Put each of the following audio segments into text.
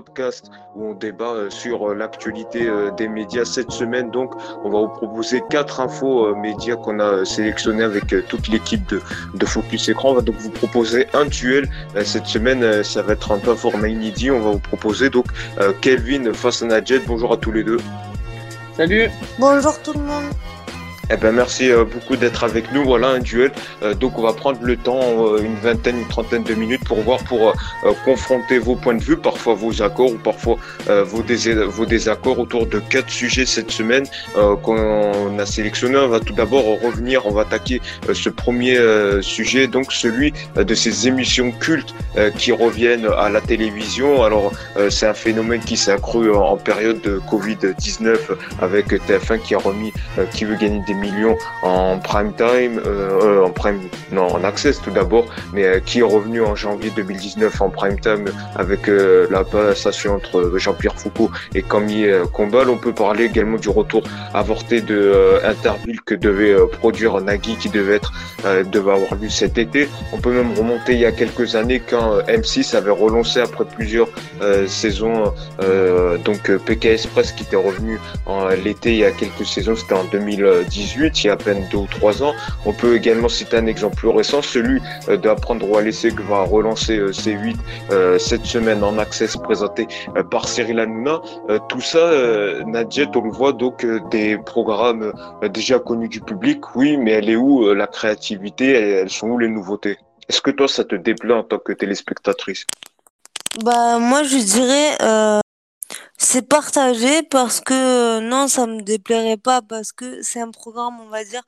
podcast où on débat euh, sur euh, l'actualité euh, des médias cette semaine. Donc, on va vous proposer quatre infos médias qu'on a sélectionnées avec toute l'équipe de, de Focus Écran. On va donc vous proposer un duel. Cette semaine, ça va être un peu format inédit. On va vous proposer donc Kelvin face à Nadjet. Bonjour à tous les deux. Salut. Bonjour tout le monde. Eh ben merci euh, beaucoup d'être avec nous. Voilà un duel. Euh, donc on va prendre le temps, euh, une vingtaine, une trentaine de minutes pour voir, pour confronter vos points de vue, parfois vos accords ou parfois vos, vos désaccords autour de quatre sujets cette semaine qu'on a sélectionné. On va tout d'abord revenir, on va attaquer ce premier sujet, donc celui de ces émissions cultes qui reviennent à la télévision. Alors c'est un phénomène qui s'est accru en période de Covid-19 avec TF1 qui a remis, qui veut gagner des millions en prime time, euh, euh, en prime, non, en access tout d'abord, mais euh, qui est revenu en janvier 2019 en prime time avec la passation entre Jean-Pierre Foucault et Camille Combal. On peut parler également du retour avorté de Interville que devait produire Nagui, qui devait être, devait avoir lieu cet été. On peut même remonter il y a quelques années quand M6 avait relancé après plusieurs saisons, donc PK Express qui était revenu en l'été il y a quelques saisons, c'était en 2018 il y a à peine deux ou trois ans. On peut également citer un exemple plus récent, celui euh, d'apprendre à laisser que va relancer euh, C8 euh, cette semaine en access présenté par Cyril Hanouna. Tout ça, Nadjet, on le voit donc des programmes déjà connus du public, oui, mais elle est où la créativité? Elles sont où les nouveautés? Est-ce que toi, ça te déplaît en tant que téléspectatrice? Bah moi, je dirais c'est partagé parce que non, ça me déplairait pas parce que c'est un programme, on va dire,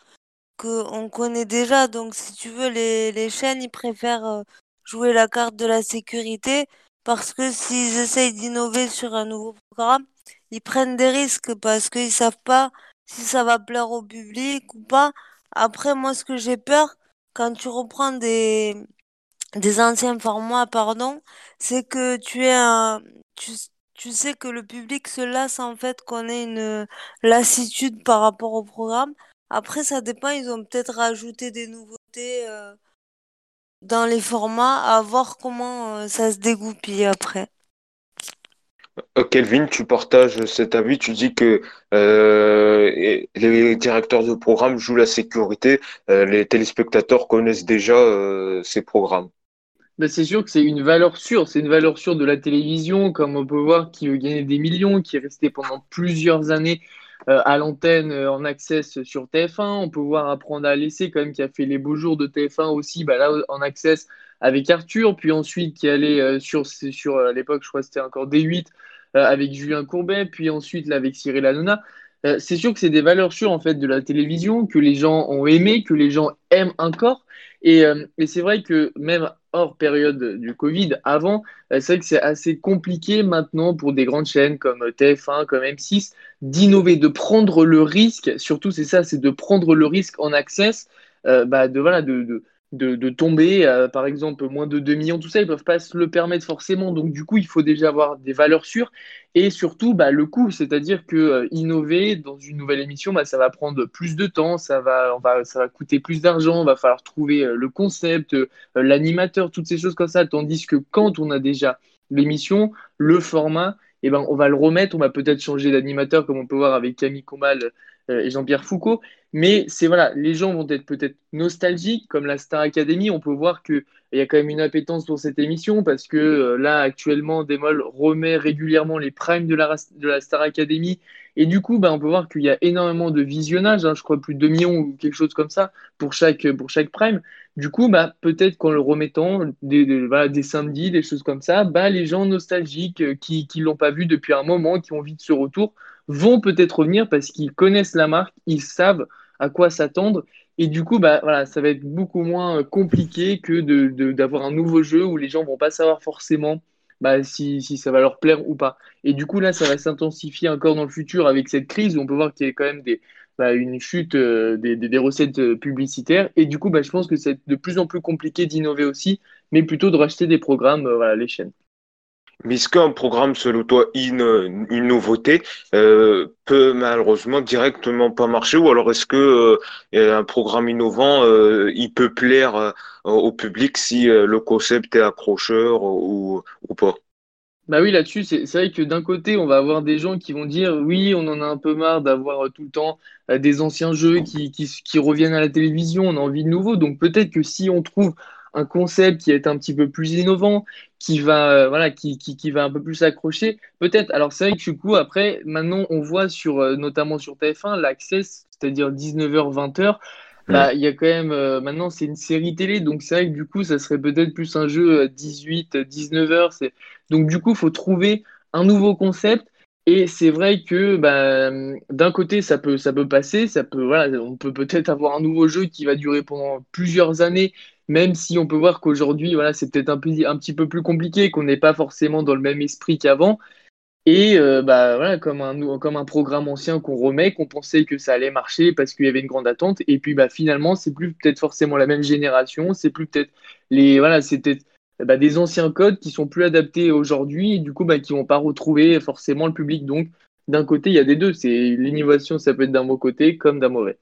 que on connaît déjà. Donc, si tu veux, les, les chaînes, ils préfèrent euh, jouer la carte de la sécurité parce que s'ils essayent d'innover sur un nouveau programme, ils prennent des risques parce qu'ils savent pas si ça va plaire au public ou pas. Après, moi, ce que j'ai peur, quand tu reprends des, des anciens formats, pardon, c'est que tu es un, tu, tu sais que le public se lasse en fait qu'on ait une lassitude par rapport au programme. Après, ça dépend, ils ont peut-être rajouté des nouveautés euh, dans les formats, à voir comment euh, ça se dégoupille après. Euh, Kelvin, tu partages cet avis, tu dis que les directeurs de programme jouent la sécurité, les téléspectateurs connaissent déjà ces programmes. Ben, c'est sûr que c'est une valeur sûre. C'est une valeur sûre de la télévision, comme on peut voir, qui gagnait des millions, qui est resté pendant plusieurs années euh, à l'antenne euh, en access sur TF1. On peut voir Apprendre à laisser, quand même, qui a fait les beaux jours de TF1 aussi, bah, là, en access avec Arthur, puis ensuite qui allait euh, sur, sur à l'époque, je crois que c'était encore D8 avec Julien Courbet, puis ensuite là, avec Cyril Hanouna. c'est sûr que c'est des valeurs sûres en fait de la télévision que les gens ont aimé, que les gens aiment encore. Et c'est vrai que même hors période du Covid, avant, euh, c'est vrai que c'est assez compliqué maintenant pour des grandes chaînes comme TF1, comme M6, d'innover, de prendre le risque, surtout c'est ça, c'est de prendre le risque en access, euh, bah, de, tomber, par exemple, moins de 2 millions, tout ça, ils ne peuvent pas se le permettre forcément. Donc, du coup, il faut déjà avoir des valeurs sûres et surtout bah, le coût, c'est-à-dire que euh, innover dans une nouvelle émission, bah, ça va prendre plus de temps, ça va, on va, ça va coûter plus d'argent, va falloir trouver euh, le concept, euh, l'animateur, toutes ces choses comme ça. Tandis que quand on a déjà l'émission, le format, eh ben, on va le remettre, on va peut-être changer d'animateur, comme on peut voir avec Camille Combal euh, Jean-Pierre Foucault. Mais c'est voilà, les gens vont être peut-être nostalgiques, comme la Star Academy. On peut voir qu'il y a quand même une appétence pour cette émission parce que euh, là, actuellement, Demol remet régulièrement les primes de la, de la Star Academy. Et du coup, bah, on peut voir qu'il y a énormément de visionnage, hein, je crois plus de 2 millions ou quelque chose comme ça pour chaque, pour chaque prime. Du coup, bah, peut-être qu'en le remettant des, des, samedis, des choses comme ça, bah, les gens nostalgiques euh, qui ne l'ont pas vu depuis un moment, qui ont envie de ce retour, vont peut-être revenir parce qu'ils connaissent la marque, ils savent à quoi s'attendre. Et du coup, bah, ça va être beaucoup moins compliqué que d'avoir de, un nouveau jeu où les gens vont pas savoir forcément bah, si, ça va leur plaire ou pas. Et du coup, là, ça va s'intensifier encore dans le futur avec cette crise où on peut voir qu'il y a quand même bah, une chute euh, des, des, recettes euh, publicitaires. Et du coup, bah, je pense que c'est de plus en plus compliqué d'innover aussi, mais plutôt de racheter des programmes, euh, voilà, les chaînes. Mais est-ce qu'un programme, selon toi, une, une nouveauté, euh, peut malheureusement directement pas marcher? Ou alors est-ce que euh, un programme innovant, euh, il peut plaire au public si le concept est accrocheur ou, ou pas? Bah oui, là-dessus, c'est vrai que d'un côté, on va avoir des gens qui vont dire oui, on en a un peu marre d'avoir tout le temps des anciens jeux qui, qui, qui reviennent à la télévision, on a envie de nouveau. Donc peut-être que si on trouve un concept qui est un petit peu plus innovant, qui va, euh, voilà, qui, qui, qui va un peu plus s'accrocher, peut-être. Alors c'est vrai que du coup, après, maintenant, on voit sur, euh, notamment sur TF1, l'access, c'est-à-dire 19h, 20h. Bah, il y a quand même, euh, maintenant, c'est une série télé, donc c'est vrai que du coup, ça serait peut-être plus un jeu 18, 19 heures. Donc, du coup, il faut trouver un nouveau concept. Et c'est vrai que bah, d'un côté, ça peut, ça peut passer, ça peut, voilà, on peut peut-être avoir un nouveau jeu qui va durer pendant plusieurs années, même si on peut voir qu'aujourd'hui, voilà, c'est peut-être un, petit peu plus compliqué, qu'on n'est pas forcément dans le même esprit qu'avant. Et euh, bah, comme un, programme ancien qu'on remet, qu'on pensait que ça allait marcher parce qu'il y avait une grande attente. Et puis bah, finalement, c'est plus peut-être forcément la même génération, c'est plus peut-être les voilà, c'est bah, des anciens codes qui sont plus adaptés aujourd'hui et du coup bah, qui vont pas retrouver forcément le public. Donc d'un côté, il y a des deux. L'innovation, ça peut être d'un bon côté comme d'un mauvais.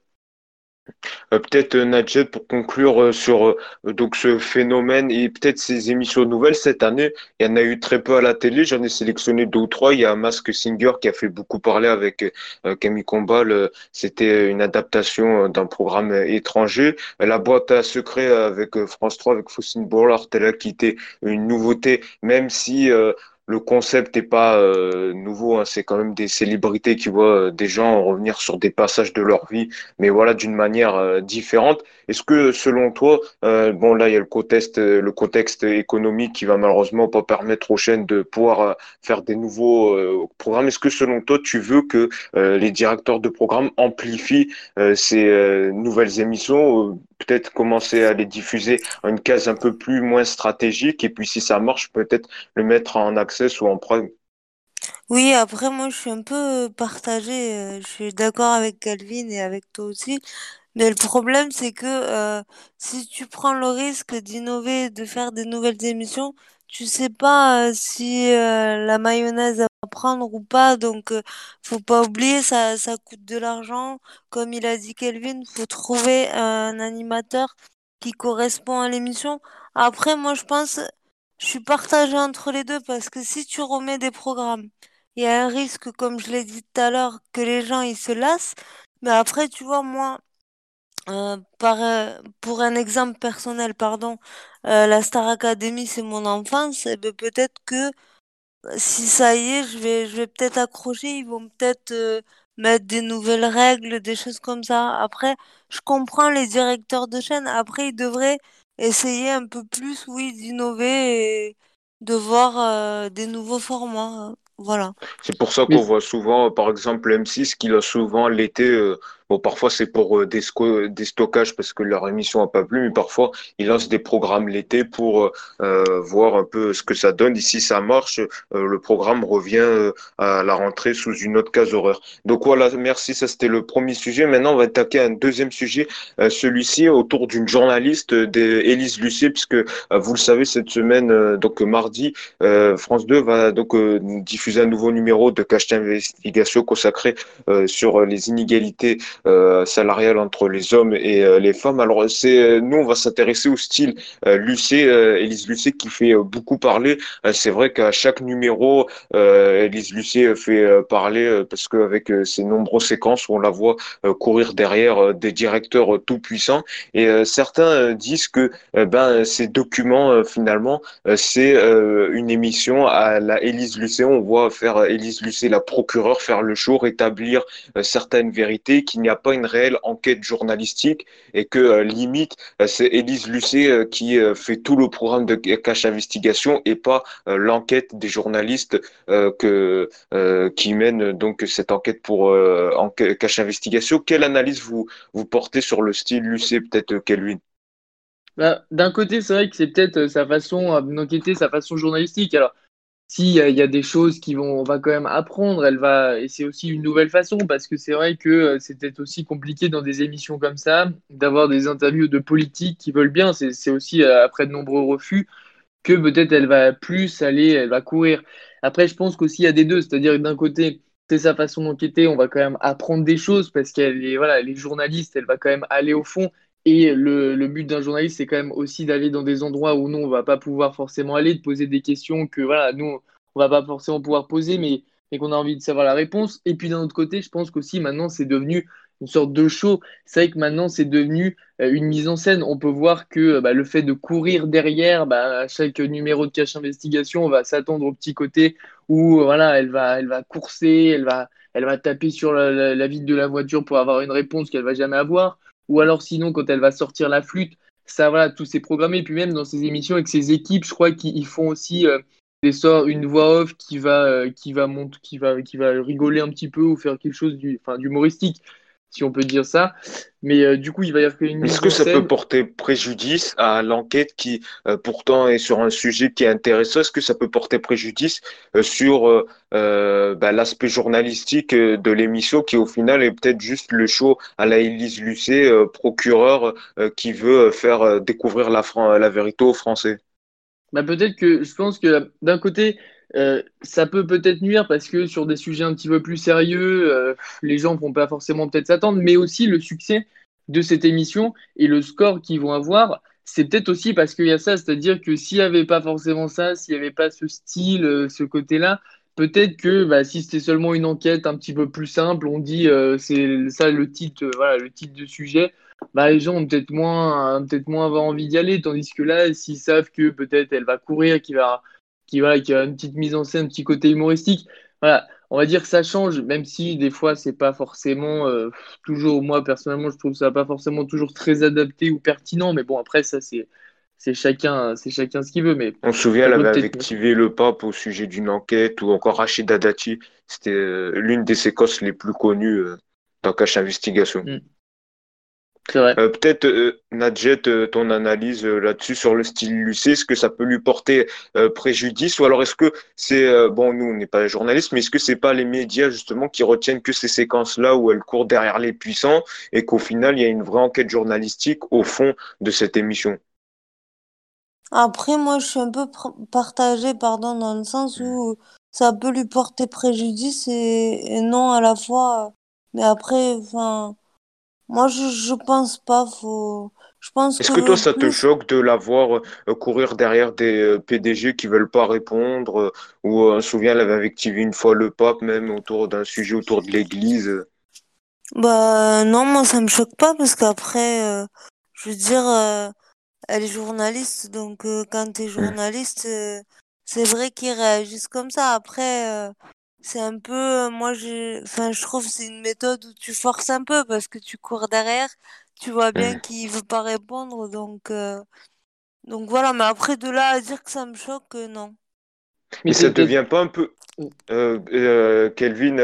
Euh, peut-être euh, Nadjet pour conclure euh, sur donc ce phénomène et peut-être ces émissions nouvelles cette année, il y en a eu très peu à la télé. J'en ai sélectionné deux ou trois. Il y a Mask Singer qui a fait beaucoup parler avec Camille Combal. C'était une adaptation d'un programme étranger. La boîte à secrets avec France 3 avec Faustine Bollard, elle a quitté une nouveauté, même si le concept n'est pas euh, nouveau, hein. c'est quand même des célébrités qui voient euh, des gens revenir sur des passages de leur vie, mais voilà d'une manière euh, différente. Est-ce que selon toi, bon là il y a le contexte, le contexte économique qui va malheureusement pas permettre aux chaînes de pouvoir faire des nouveaux programmes. Est-ce que selon toi tu veux que les directeurs de programmes amplifient ces nouvelles émissions, peut-être commencer à les diffuser en une case un peu plus moins stratégique et puis si ça marche peut-être le mettre en accès ou en prime. Oui, après, moi, je suis un peu partagée. Euh, je suis d'accord avec Calvin et avec toi aussi. Mais le problème, c'est que euh, si tu prends le risque d'innover, de faire des nouvelles émissions, tu sais pas euh, si la mayonnaise va prendre ou pas. Donc, faut pas oublier, ça, ça coûte de l'argent. Comme il a dit Kelvin, faut trouver un animateur qui correspond à l'émission. Après, moi, je pense, je suis partagée entre les deux parce que si tu remets des programmes, il y a un risque, comme je l'ai dit tout à l'heure, que les gens ils se lassent. Mais après, tu vois, moi, euh, par, euh, pour un exemple personnel, pardon, euh, la Star Academy, c'est mon enfance, et ben, peut-être que si ça y est, je vais, je vais peut-être accrocher, ils vont peut-être mettre des nouvelles règles, des choses comme ça. Après, je comprends les directeurs de chaîne. Après, ils devraient essayer un peu plus, oui, d'innover et de voir euh, des nouveaux formats. Voilà. C'est pour ça qu'on voit souvent, par exemple, M6 qui a souvent l'été euh, Bon, parfois c'est pour euh, des, des, stockages parce que leur émission n'a pas plu, mais parfois ils lancent des programmes l'été pour euh, euh, voir un peu ce que ça donne. Ici, ça marche, le programme revient à la rentrée sous une autre case horaire. Donc voilà, merci, ça c'était le premier sujet. Maintenant, on va attaquer un deuxième sujet, celui-ci autour d'une journaliste, Élise Lucier, puisque vous le savez, cette semaine, donc mardi, France 2 va donc diffuser un nouveau numéro de cache d'investigation consacré sur les inégalités euh, salariale entre les hommes et euh, les femmes. Alors c'est euh, nous on va s'intéresser au style Lucé, Élise Lucé qui fait beaucoup parler. c'est vrai qu'à chaque numéro, Élise Lucé fait parler parce qu'avec ses nombreuses séquences on la voit courir derrière des directeurs tout puissants et certains disent que ben ces documents finalement c'est une émission à la Élise Lucet. On voit faire Élise Lucet la procureure faire le show, rétablir certaines vérités qu'il n'y a pas une réelle enquête journalistique et que euh, limite euh, c'est Élise Lucet euh, qui fait tout le programme de cache investigation et pas l'enquête des journalistes que qui mènent donc cette enquête pour cache investigation. Quelle analyse vous vous portez sur le style Lucet peut-être Kelvin? Bah, D'un côté, c'est vrai que c'est peut-être sa façon d'enquêter, sa façon journalistique. Alors, s'il y, y, a des choses qui vont, on va quand même apprendre, elle va, et c'est aussi une nouvelle façon parce que c'est vrai que euh, c'était aussi compliqué dans des émissions comme ça d'avoir des interviews de politiques qui veulent bien. C'est aussi euh, après de nombreux refus que peut-être elle va plus aller, elle va courir. Après, je pense qu'aussi il y a des deux, c'est-à-dire d'un côté, c'est sa façon d'enquêter, on va quand même apprendre des choses parce qu'elle est, voilà, les journalistes, elle va quand même aller au fond et le, but d'un journaliste, c'est quand même aussi d'aller dans des endroits où nous, on va pas pouvoir forcément aller, de poser des questions que, voilà, nous, on va pas forcément pouvoir poser, mais, qu'on a envie de savoir la réponse. Et puis d'un autre côté, je pense qu'aussi maintenant, c'est devenu une sorte de show. C'est vrai que maintenant, c'est devenu euh, une mise en scène. On peut voir que bah, le fait de courir derrière, bah, à chaque numéro de cache investigation, on va s'attendre au petit côté où voilà, elle va, elle va courser, elle va, elle va taper sur la, la, vitre de la voiture pour avoir une réponse qu'elle va jamais avoir. Ou alors sinon, quand elle va sortir la flûte, ça, voilà, tout c'est programmé. Puis même dans ces émissions avec ces équipes, je crois qu'ils font aussi euh, des sorts, une voix off qui va, euh, qui va monter, qui va, qui va rigoler un petit peu ou faire quelque chose d'humoristique si on peut dire ça. Mais euh, du coup, il va y avoir une. Est-ce que ça peut porter préjudice à l'enquête qui, euh, pourtant, est sur un sujet qui est intéressant? Est-ce que ça peut porter préjudice euh, sur bah, l'aspect journalistique de l'émission, qui au final est peut-être juste le show à la Élise Lucet, procureur, qui veut faire découvrir la, la vérité aux Français? Bah, Peut-être que je pense que d'un côté, euh, ça peut peut-être nuire parce que sur des sujets un petit peu plus sérieux, euh, les gens ne vont pas forcément peut-être s'attendre, mais aussi le succès de cette émission et le score qu'ils vont avoir, c'est peut-être aussi parce qu'il y a ça, c'est-à-dire que s'il n'y avait pas forcément ça, s'il n'y avait pas ce style, euh, ce côté-là, peut-être que bah, si c'était seulement une enquête un petit peu plus simple, on dit c'est ça le titre, voilà, le titre de sujet, bah, les gens ont peut-être moins, peut-être moins envie d'y aller, tandis que là, s'ils savent que peut-être elle va courir, qu'il va qui, voilà, qui a une petite mise en scène, un petit côté humoristique. Voilà, on va dire que ça change, même si des fois, c'est pas forcément euh, toujours, moi personnellement, je trouve ça pas forcément toujours très adapté ou pertinent, mais bon, après, ça, c'est. C'est chacun, c'est chacun ce qu'il veut. Mais on se souvient, elle avait activé le pape au sujet d'une enquête ou encore Rachida Dati. C'était euh, l'une des séquences les plus connues euh, dans Cache Investigation. Mm. Euh, peut-être, euh, Nadjet, euh, ton analyse là-dessus sur le style Lucé, est-ce que ça peut lui porter préjudice ou alors est-ce que c'est, bon, nous, on n'est pas journalistes, mais est-ce que c'est pas les médias justement qui retiennent que ces séquences-là où elle court derrière les puissants et qu'au final, il y a une vraie enquête journalistique au fond de cette émission? Après, moi, je suis un peu partagée, pardon, dans le sens où ça peut lui porter préjudice et non à la fois. Mais après, enfin moi, je, je pense pas. Faut... Je pense Est-ce que, toi, ça te choque de la voir euh, courir derrière des euh, PDG qui veulent pas répondre euh, Ou on se souvient, elle avait activé une fois le pape, même autour d'un sujet autour de l'Église? Bah non, moi, ça me choque pas parce qu'après, je veux dire, elle est journaliste, donc quand tu es mmh. journaliste, c'est vrai qu'ils réagissent comme ça. Après, c'est un peu, euh, moi, je, enfin, je trouve que c'est une méthode où tu forces un peu parce que tu cours derrière, tu vois bien qu'il veut pas répondre, donc, euh, donc voilà. Mais après, de là à dire que ça me choque, euh, non. Mais ça devient pas un peu. Kelvin,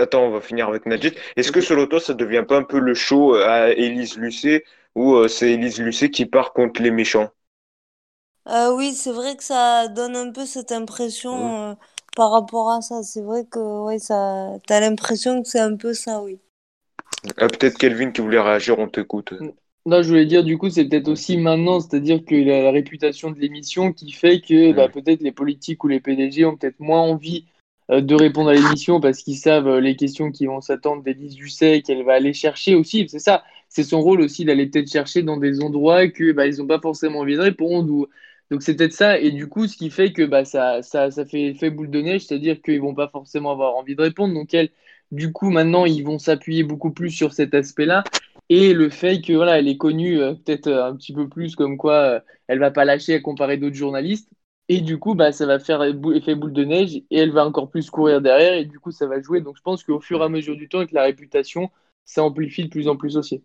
attends, on va finir avec Najit. Est-ce que selon toi, ça devient pas un peu le show à Élise Lucet où c'est Élise Lucet qui part contre les méchants? oui, c'est vrai que ça donne un peu cette impression. Par rapport à ça. C'est vrai que ouais, ça, t'as l'impression que c'est un peu ça, oui. Ah, peut-être Kelvin qui voulait réagir, on t'écoute. Non, je voulais dire, du coup, c'est peut-être aussi maintenant, c'est-à-dire que la, la, réputation de l'émission qui fait que bah, peut-être les politiques ou les PDG ont peut-être moins envie euh, de répondre à l'émission parce qu'ils savent euh, les questions qui vont s'attendre d'Élise Dusset qu'elle va aller chercher aussi. C'est ça, c'est son rôle aussi d'aller peut-être chercher dans des endroits que bah, ils n'ont pas forcément envie de répondre ou donc c'est peut-être ça, et du coup, ce qui fait que bah, ça, ça, fait effet boule de neige, c'est-à-dire qu'ils vont pas forcément avoir envie de répondre. Donc elle, du coup, maintenant, ils vont s'appuyer beaucoup plus sur cet aspect-là. Et le fait que voilà, elle est connue euh, peut-être euh, un petit peu plus comme quoi euh, elle va pas lâcher à comparer d'autres journalistes. Et du coup, bah, ça va faire effet boule de neige et elle va encore plus courir derrière et du coup, ça va jouer. Donc je pense qu'au fur et à mesure du temps, avec la réputation, ça amplifie de plus en plus aussi.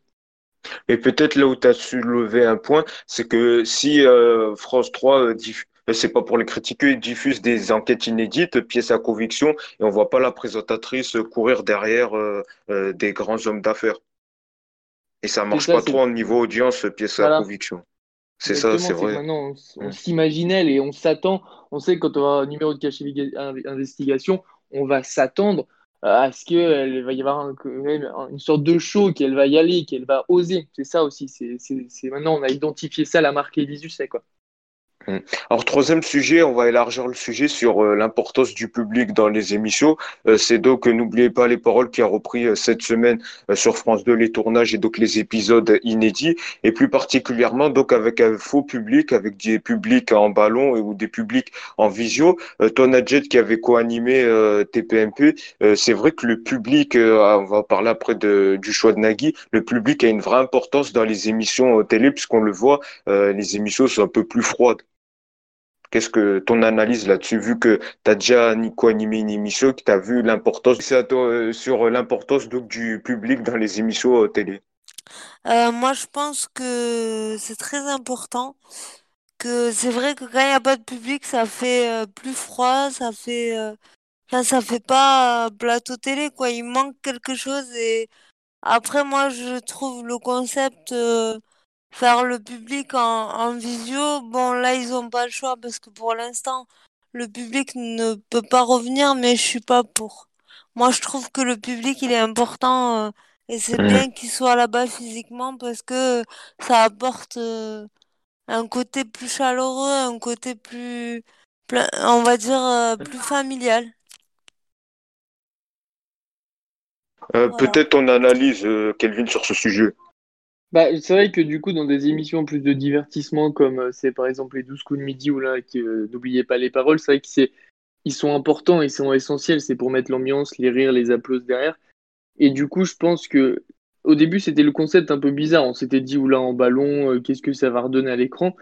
Et peut-être là où tu as soulevé un point, c'est que si euh, France 3 euh, euh, c'est pas pour les critiquer, diffuse des enquêtes inédites, pièces à conviction, et on voit pas la présentatrice courir derrière des grands hommes d'affaires. Et ça marche pas trop au niveau audience, pièces à conviction. C'est ça, c'est vrai. Maintenant, on, s'imaginait et on s'attend. On sait que quand on a un numéro de cachet investigation, on va s'attendre à ce qu'il va y avoir une sorte de show, qu'elle va y aller, qu'elle va oser? C'est ça aussi. C'est maintenant, on a identifié ça, la marque Elisus, c'est quoi? Mm. Alors, troisième sujet, on va élargir le sujet sur euh, l'importance du public dans les émissions. Euh, c'est donc, euh, n'oubliez pas les paroles qui a repris cette semaine sur France 2 les tournages et donc les épisodes inédits, et plus particulièrement donc avec un faux public, avec des publics en ballon ou des publics en visio. Toi, Nadjet, qui avait co-animé TPMP, c'est vrai que le public, on va parler après de, du choix de Nagui, le public a une vraie importance dans les émissions télé, puisqu'on le voit, les émissions sont un peu plus froides. Qu'est-ce que ton analyse là-dessus, vu que tu as déjà co-animé une émission, que tu as vu l'importance, euh, sur l'importance du public dans les émissions euh, télé? Euh, Moi, je pense que c'est très important. Que c'est vrai que quand il n'y a pas de public, ça fait plus froid, ça fait, enfin, ça fait pas plateau télé, quoi. Il manque quelque chose et après, moi, je trouve le concept faire le public en, visio, bon là ils ont pas le choix parce que pour l'instant le public ne peut pas revenir, mais je suis pas pour. Moi je trouve que le public il est important euh, et c'est bien qu'il soit là-bas physiquement parce que ça apporte euh, un côté plus chaleureux, un côté plus, on va dire euh, plus familial. Peut-être ton analyse, Kelvin, sur ce sujet. Bah, c'est vrai que du coup, dans des émissions plus de divertissement, comme euh, c'est par exemple les 12 coups de midi, ou là, euh, n'oubliez pas les paroles, c'est vrai qu'ils ils sont importants et sont essentiels, c'est pour mettre l'ambiance, les rires, les applaudissements derrière. Et du coup, je pense que au début, c'était le concept un peu bizarre. On s'était dit, oula, en ballon, euh, qu'est-ce que ça va redonner à l'écran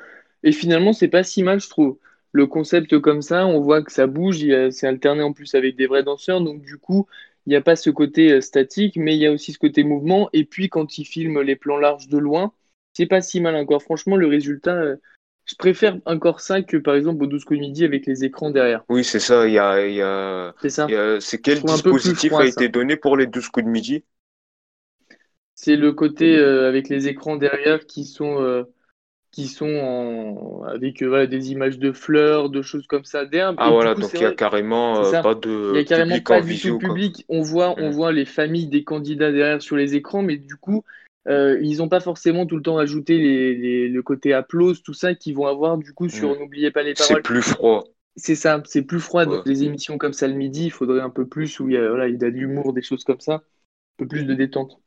Et finalement, c'est pas si mal, je trouve. Le concept comme ça, on voit que ça bouge, c'est alterné en plus avec des vrais danseurs, donc du coup, il n'y a pas ce côté euh, statique, mais il y a aussi ce côté mouvement. Et puis quand il filme les plans larges de loin, c'est pas si mal encore. Franchement, le résultat, euh, je préfère encore ça que par exemple au 12 coups midi avec les écrans derrière. Oui, c'est ça. Il y a, y a... C'est ça. C'est quel dispositif a été donné pour les 12 coups de midi C'est le côté euh, avec les écrans derrière qui sont qui sont en, avec euh, des images de fleurs, de choses comme ça derrière. Ah voilà, donc il n'y a carrément euh, pas de il y a carrément public pas du tout public. On voit, on voit les familles des candidats derrière sur les écrans, mais du coup, euh, ils n'ont pas forcément tout le temps ajouté les, le côté applause, tout ça, qu'ils vont avoir du coup sur mm. N'oubliez pas les paroles. C'est plus froid. C'est ça, c'est plus froid. dans des émissions comme ça le midi, il faudrait un peu plus où il y a, voilà, il y a de l'humour, des choses comme ça, un peu plus de détente.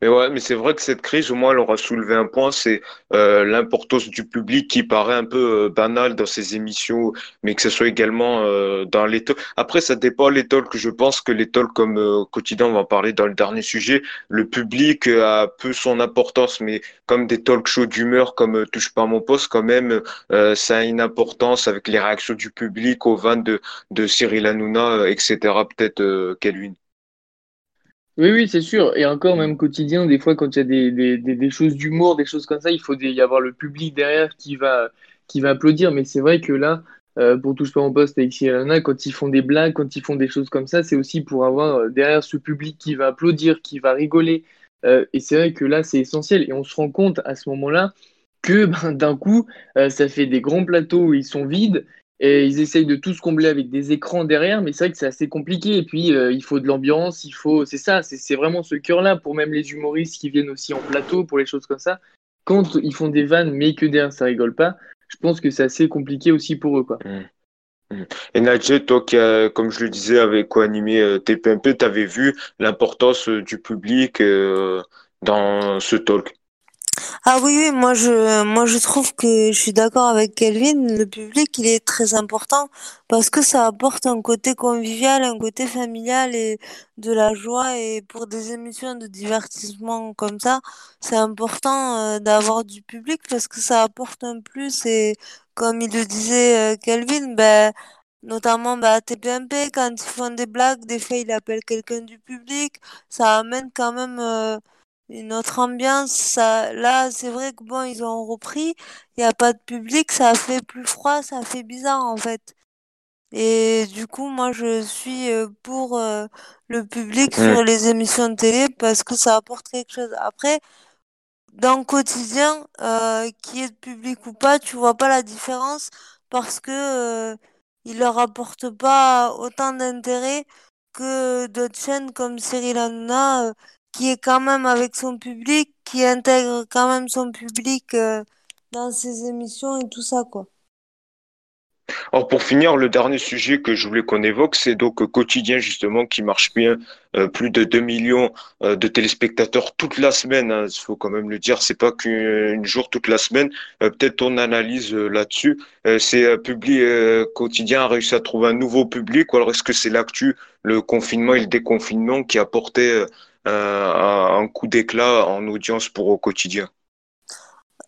Mais ouais, mais c'est vrai que cette crise, au moins, elle aura soulevé un point, c'est euh, l'importance du public qui paraît un peu euh, banal dans ces émissions, mais que ce soit également euh, dans les talks. Après, ça dépend les talks. Je pense que les talks comme euh, quotidien, on va en parler dans le dernier sujet, le public a peu son importance, mais comme des talk shows d'humeur, comme Touche pas à mon poste, quand même, ça a une importance avec les réactions du public aux vannes de, de Cyril Hanouna, etc. Peut-être Kelvin. Oui, oui, c'est sûr. Et encore, même quotidien, des fois, quand il y a des, des, des, choses d'humour, des choses comme ça, il faut y avoir le public derrière qui va, qui va applaudir. Mais c'est vrai que là, euh, pour Touche pas en poste avec Cyril quand ils font des blagues, quand ils font des choses comme ça, c'est aussi pour avoir euh, derrière ce public qui va applaudir, qui va rigoler. Euh, et c'est vrai que là, c'est essentiel. Et on se rend compte à ce moment-là que ben, d'un coup, ça fait des grands plateaux où ils sont vides et ils essayent de tous combler avec des écrans derrière, mais c'est vrai que c'est assez compliqué. Et puis, euh, il faut de l'ambiance, il faut. C'est ça, c'est vraiment ce cœur-là pour même les humoristes qui viennent aussi en plateau, pour les choses comme ça. Quand ils font des vannes, mais que derrière ça rigole pas, je pense que c'est assez compliqué aussi pour eux. Quoi. Mmh. Mmh. Et Nadjet, toi qui, comme je le disais, avec co-animé euh, TPMP, tu avais vu l'importance euh, du public dans ce talk? Ah oui, oui, moi je, moi je trouve que je suis d'accord avec Kelvin, le public il est très important parce que ça apporte un côté convivial, un côté familial et de la joie. Et pour des émissions de divertissement comme ça, c'est important euh, d'avoir du public parce que ça apporte un plus. Et comme il le disait euh, Kelvin, ben, notamment bah, TPMP, quand ils font des blagues, des fois il appelle quelqu'un du public, ça amène quand même... Euh, une autre ambiance. Ça, là, c'est vrai que bon, ils ont repris. Il n'y a pas de public, ça fait plus froid, ça fait bizarre en fait. Et du coup, moi, je suis euh, pour euh, le public sur les émissions de télé parce que ça apporte quelque chose. Après, dans le quotidien, euh, qui est de public ou pas, tu vois pas la différence parce que il leur apporte pas autant d'intérêt que d'autres chaînes comme Cyril Hanouna qui est quand même avec son public, qui intègre quand même son public euh, dans ses émissions et tout ça, quoi. Alors pour finir, le dernier sujet que je voulais qu'on évoque, c'est donc quotidien justement qui marche bien, euh, plus de 2 millions euh, de téléspectateurs toute la semaine. Il hein, faut quand même le dire, c'est pas qu'un jour toute la semaine. Peut-être ton analyse là-dessus. c'est publié quotidien a réussi à trouver un nouveau public, ou alors est-ce que c'est l'actu, le confinement et le déconfinement qui a apporté un coup d'éclat en audience pour au quotidien?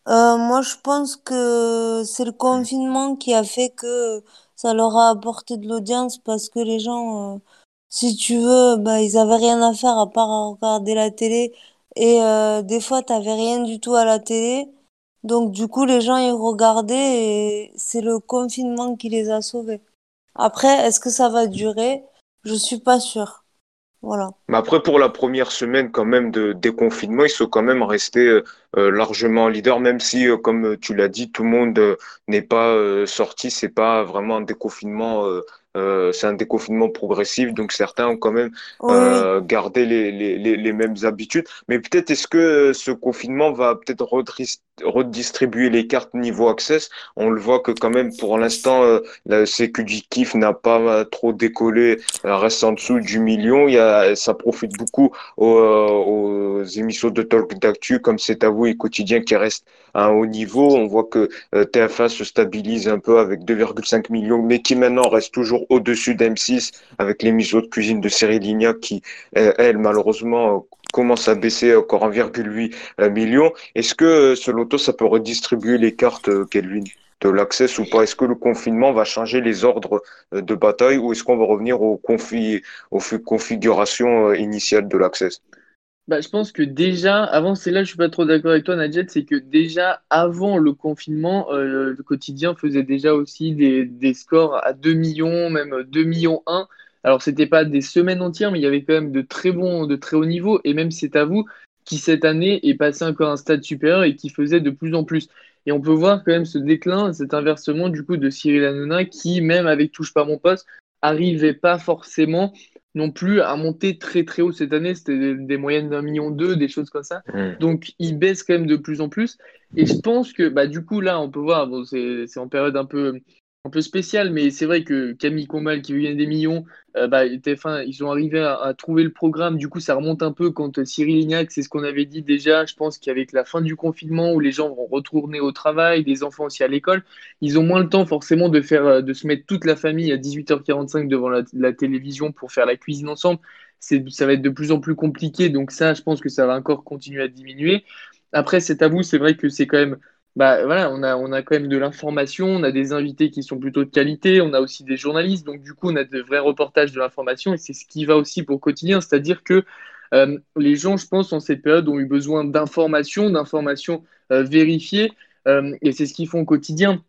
Euh, moi, je pense que c'est le confinement qui a fait que ça leur a apporté de l'audience parce que les gens, euh, si tu veux, bah, ils avaient rien à faire à part regarder la télé et euh, des fois, t'avais rien du tout à la télé. Donc, du coup, les gens, ils regardaient et c'est le confinement qui les a sauvés. Après, est-ce que ça va durer? Je suis pas sûre. Voilà. Mais après, pour la première semaine quand même de déconfinement, ils sont quand même restés euh, euh, largement leader, même si, euh, comme tu l'as dit, tout le monde n'est pas sorti. C'est pas vraiment un déconfinement c'est un déconfinement progressif, donc certains ont quand même gardé les, les, les, mêmes habitudes. Mais peut-être est-ce que ce confinement va peut-être redistribuer les cartes niveau access On le voit que quand même pour l'instant, euh, la Sécu du Kif n'a pas trop décollé, reste en dessous du million. Il y a, ça profite beaucoup aux, aux émissions de talk d'actu comme c'est à vous et quotidien qui restent à un haut niveau. On voit que TF1 se stabilise un peu avec 2,5 millions, mais qui maintenant reste toujours au-dessus d'M6 avec l'émission de cuisine de Cyril Lignac qui, euh, elle, malheureusement, commence à baisser encore 1,8 euh, million. Est-ce que, euh, ce loto, ça peut redistribuer les cartes, Kelvin, de l'accès ou pas? Est-ce que le confinement va changer les ordres de bataille ou est-ce qu'on va revenir aux, confi aux configurations initiales de l'accès? Bah, je pense que déjà, avant, c'est là, je suis pas trop d'accord avec toi, Nadjet, c'est que déjà, avant le confinement, euh, le quotidien faisait déjà aussi des, des, scores à 2 millions, même 2 millions 1. Alors, c'était pas des semaines entières, mais il y avait quand même de très bons, de très hauts niveaux. Et même, c'est à vous qui, cette année, est passé encore un stade supérieur et qui faisait de plus en plus. Et on peut voir quand même ce déclin, cet inversement, du coup, de Cyril Hanouna, qui, même avec Touche pas mon poste, arrivait pas forcément non plus à monter très très haut cette année. C'était des, moyennes d'un million deux, des choses comme ça. Mm. Donc il baisse quand même de plus en plus. Et je pense que bah, du coup là, on peut voir, bon, c'est en période un peu un peu spécial, mais c'est vrai que Camille Combal qui veut gagner des millions, euh, bah, TF1, ils ont arrivé à, trouver le programme. Du coup, ça remonte un peu quand Cyril Lignac, c'est ce qu'on avait dit déjà. Je pense qu'avec la fin du confinement, où les gens vont retourner au travail, les enfants aussi à l'école, ils ont moins le temps forcément de faire, euh, de se mettre toute la famille à 18h45 devant la, la télévision pour faire la cuisine ensemble. Ça va être de plus en plus compliqué. Donc ça, je pense que ça va encore continuer à diminuer. Après, c'est à vous, c'est vrai que c'est quand même bah voilà, on a, on a quand même de l'information, on a des invités qui sont plutôt de qualité, on a aussi des journalistes, donc du coup on a de vrais reportages de l'information et c'est ce qui va aussi pour le quotidien, c'est-à-dire que euh, les gens, je pense, en cette période ont eu besoin d'informations, d'informations euh, vérifiées euh, et c'est ce qu'ils font au quotidien.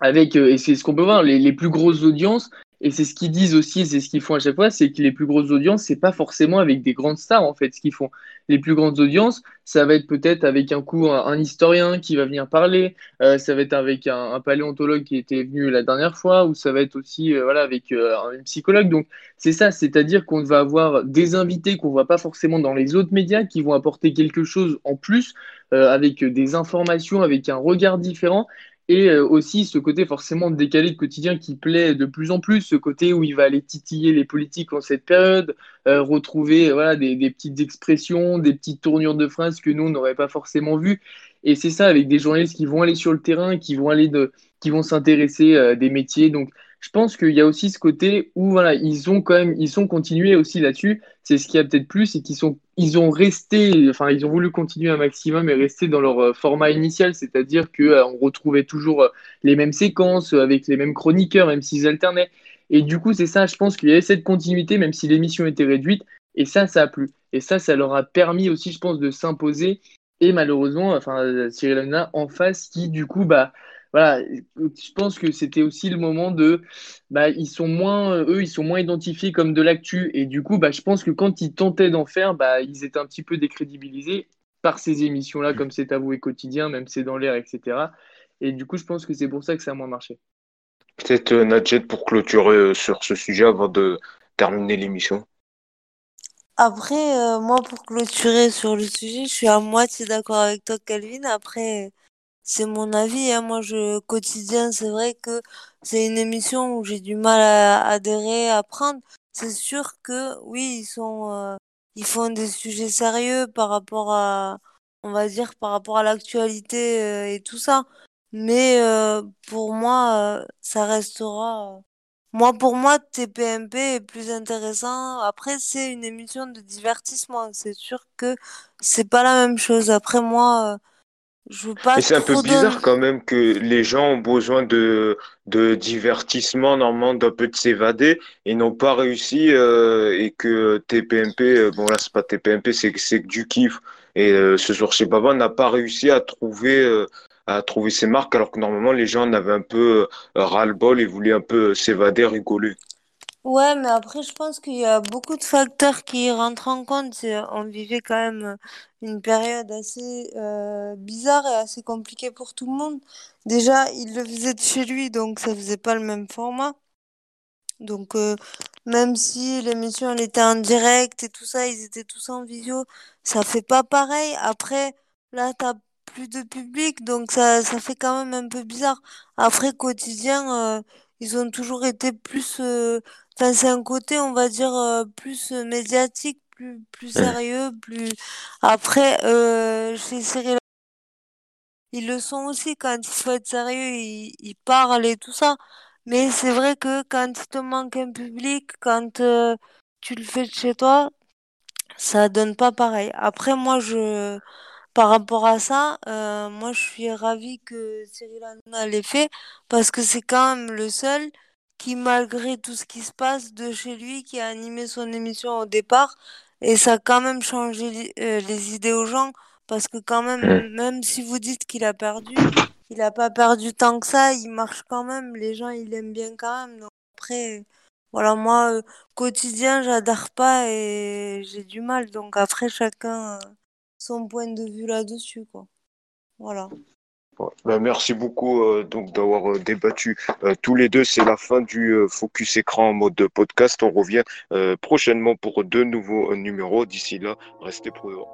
Avec, et c'est ce qu'on peut voir, les, les, plus grosses audiences, et c'est ce qu'ils disent aussi, c'est ce qu'ils font à chaque fois, c'est que les plus grosses audiences, c'est pas forcément avec des grandes stars en fait. Ce qu'ils font, les plus grandes audiences, ça va être peut-être avec un coup un, historien qui va venir parler, euh, ça va être avec un, paléontologue qui était venu la dernière fois, ou ça va être aussi euh, voilà avec euh, un psychologue. Donc c'est ça, c'est-à-dire qu'on va avoir des invités qu'on voit pas forcément dans les autres médias, qui vont apporter quelque chose en plus avec des informations, avec un regard différent et euh, aussi ce côté forcément décalé de quotidien qui plaît de plus en plus, ce côté où il va aller titiller les politiques en cette période, euh, retrouver voilà, des, petites expressions, des petites tournures de phrases que nous, on n'aurait pas forcément vues. Et c'est ça, avec des journalistes qui vont aller sur le terrain, qui vont aller de, qui vont s'intéresser à euh, des métiers. Donc, je pense qu'il y a aussi ce côté où voilà, ils ont quand même, ils sont continués aussi là-dessus. C'est ce qui a peut-être plus, c'est qu'ils sont, ils ont resté, enfin, ils ont voulu continuer un maximum et rester dans leur euh, format initial, c'est-à-dire que euh, on retrouvait toujours euh, les mêmes séquences avec les mêmes chroniqueurs, même s'ils alternaient. Et du coup, c'est ça, je pense qu'il y avait cette continuité, même si l'émission était réduite. Et ça, ça a plu. Et ça, ça leur a permis aussi, je pense, de s'imposer. Et malheureusement, enfin, Cyril Hanouna en face, qui du coup, bah, voilà, je pense que c'était aussi le moment de, bah, ils sont moins, eux, ils sont moins identifiés comme de l'actu, et du coup, bah, je pense que quand ils tentaient d'en faire, bah, ils étaient un petit peu décrédibilisés par ces émissions-là, comme c'est avoué quotidien, même c'est dans l'air, etc. Et du coup, je pense que c'est pour ça que ça a moins marché. Peut-être euh, Nadjet pour clôturer euh, sur ce sujet avant de terminer l'émission. Après, euh, moi, pour clôturer sur le sujet, je suis à moitié d'accord avec toi, Calvin. Après, c'est mon avis. Hein. Moi, je quotidien, c'est vrai que c'est une émission où j'ai du mal à adhérer, à prendre. C'est sûr que oui, ils sont, euh, ils font des sujets sérieux par rapport à, on va dire, par rapport à l'actualité euh, et tout ça. Mais euh, pour moi, ça restera. Moi, pour moi, TPMP est plus intéressant. Après, c'est une émission de divertissement. C'est sûr que c'est pas la même chose. Après, moi. Je veux pas Mais c'est un peu bizarre quand même que les gens ont besoin de, de divertissement, normalement, d'un peu de s'évader et n'ont pas réussi euh, et que TPMP, euh, bon là c'est pas TPMP, c'est c'est que du kiff et euh, ce jour chez Baba n'a pas réussi à trouver euh, à trouver ses marques alors que normalement les gens en avaient un peu ras-le-bol et voulaient un peu s'évader, rigoler. Ouais, mais après, je pense qu'il y a beaucoup de facteurs qui rentrent en compte. On vivait quand même une période assez euh, bizarre et assez compliquée pour tout le monde. Déjà, il le faisait de chez lui, donc ça faisait pas le même format. Donc, euh, même si l'émission elle était en direct et tout ça, ils étaient tous en visio, ça fait pas pareil. Après, là, t'as plus de public, donc ça, ça fait quand même un peu bizarre. Après, quotidien, euh, ils ont toujours été plus. euh, Enfin, c'est un côté, on va dire, euh, plus euh, médiatique, plus, plus sérieux, plus. Après, euh, chez Cyril ils le sont aussi quand il faut être sérieux, ils, ils parlent et tout ça. Mais c'est vrai que quand il te manque un public, quand euh, tu le fais de chez toi, ça donne pas pareil. Après, moi, je, par rapport à ça, euh, moi, je suis ravie que Cyril Hanouna l'ait fait parce que c'est quand même le seul qui, malgré tout ce qui se passe de chez lui, qui a animé son émission au départ et ça a quand même changé euh, les idées aux gens parce que quand même, même si vous dites qu'il a perdu, il a pas perdu tant que ça, il marche quand même, les gens, ils l'aiment bien quand même. Donc après, voilà, moi, euh, quotidien, j'adhère pas et j'ai du mal. Donc après, chacun euh, son point de vue là-dessus, quoi. Voilà. Ben, merci beaucoup euh, donc d'avoir euh, débattu euh, tous les deux. C'est la fin du Focus écran en mode podcast. On revient prochainement pour deux nouveaux numéros. D'ici là, restez prudents.